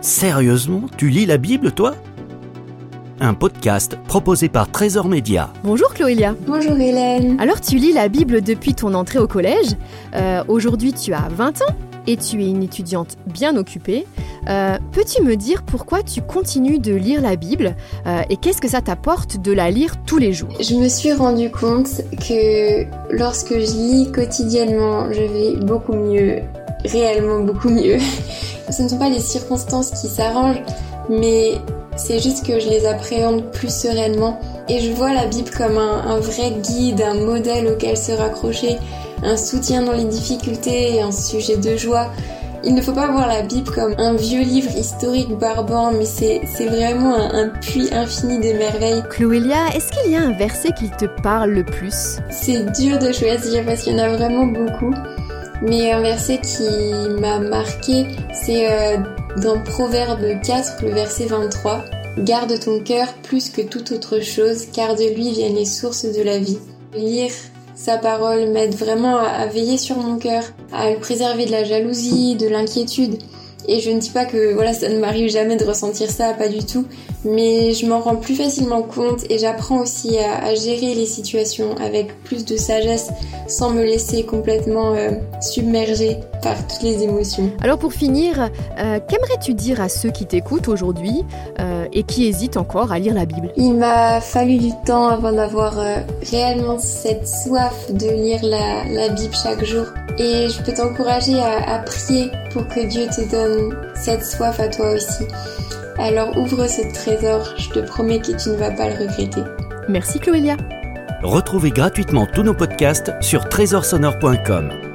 Sérieusement, tu lis la Bible, toi? Un podcast proposé par Trésor Média. Bonjour Chloélia. Bonjour Hélène. Alors tu lis la Bible depuis ton entrée au collège. Euh, Aujourd'hui tu as 20 ans et tu es une étudiante bien occupée. Euh, Peux-tu me dire pourquoi tu continues de lire la Bible euh, et qu'est-ce que ça t'apporte de la lire tous les jours? Je me suis rendu compte que lorsque je lis quotidiennement, je vais beaucoup mieux, réellement beaucoup mieux. Ce ne sont pas les circonstances qui s'arrangent, mais c'est juste que je les appréhende plus sereinement. Et je vois la Bible comme un, un vrai guide, un modèle auquel se raccrocher, un soutien dans les difficultés et un sujet de joie. Il ne faut pas voir la Bible comme un vieux livre historique barbant, mais c'est c'est vraiment un, un puits infini de merveilles. Chloélia, est-ce qu'il y a un verset qui te parle le plus? C'est dur de choisir parce qu'il y en a vraiment beaucoup. Mais un verset qui m'a marqué, c'est euh, dans Proverbe 4, le verset 23. Garde ton cœur plus que toute autre chose, car de lui viennent les sources de la vie. Lire sa parole m'aide vraiment à, à veiller sur mon cœur, à le préserver de la jalousie, de l'inquiétude. Et je ne dis pas que voilà, ça ne m'arrive jamais de ressentir ça, pas du tout, mais je m'en rends plus facilement compte et j'apprends aussi à, à gérer les situations avec plus de sagesse sans me laisser complètement euh, submerger par toutes les émotions. Alors pour finir, euh, qu'aimerais-tu dire à ceux qui t'écoutent aujourd'hui euh, et qui hésitent encore à lire la Bible? Il m'a fallu du temps avant d'avoir réellement cette soif de lire la, la Bible chaque jour. Et je peux t'encourager à, à prier pour que Dieu te donne cette soif à toi aussi. Alors ouvre ce trésor, je te promets que tu ne vas pas le regretter. Merci Chloélia. Retrouvez gratuitement tous nos podcasts sur trésorsonore.com.